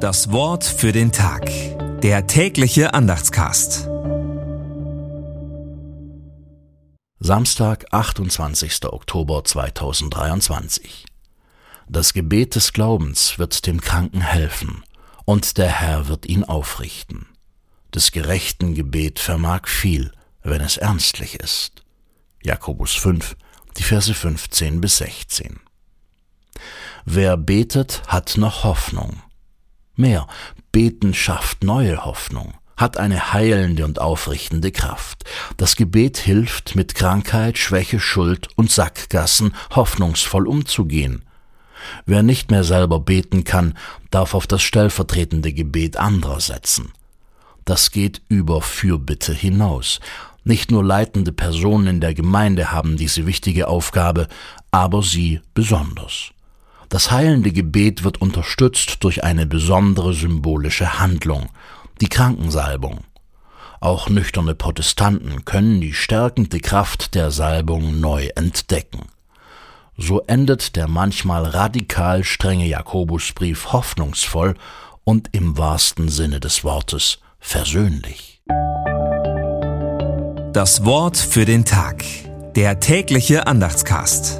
Das Wort für den Tag. Der tägliche Andachtscast. Samstag, 28. Oktober 2023. Das Gebet des Glaubens wird dem Kranken helfen, und der Herr wird ihn aufrichten. Des gerechten Gebet vermag viel, wenn es ernstlich ist. Jakobus 5, die Verse 15 bis 16. Wer betet, hat noch Hoffnung. Mehr, beten schafft neue Hoffnung, hat eine heilende und aufrichtende Kraft. Das Gebet hilft, mit Krankheit, Schwäche, Schuld und Sackgassen hoffnungsvoll umzugehen. Wer nicht mehr selber beten kann, darf auf das stellvertretende Gebet anderer setzen. Das geht über Fürbitte hinaus. Nicht nur leitende Personen in der Gemeinde haben diese wichtige Aufgabe, aber sie besonders. Das heilende Gebet wird unterstützt durch eine besondere symbolische Handlung, die Krankensalbung. Auch nüchterne Protestanten können die stärkende Kraft der Salbung neu entdecken. So endet der manchmal radikal strenge Jakobusbrief hoffnungsvoll und im wahrsten Sinne des Wortes versöhnlich. Das Wort für den Tag. Der tägliche Andachtscast.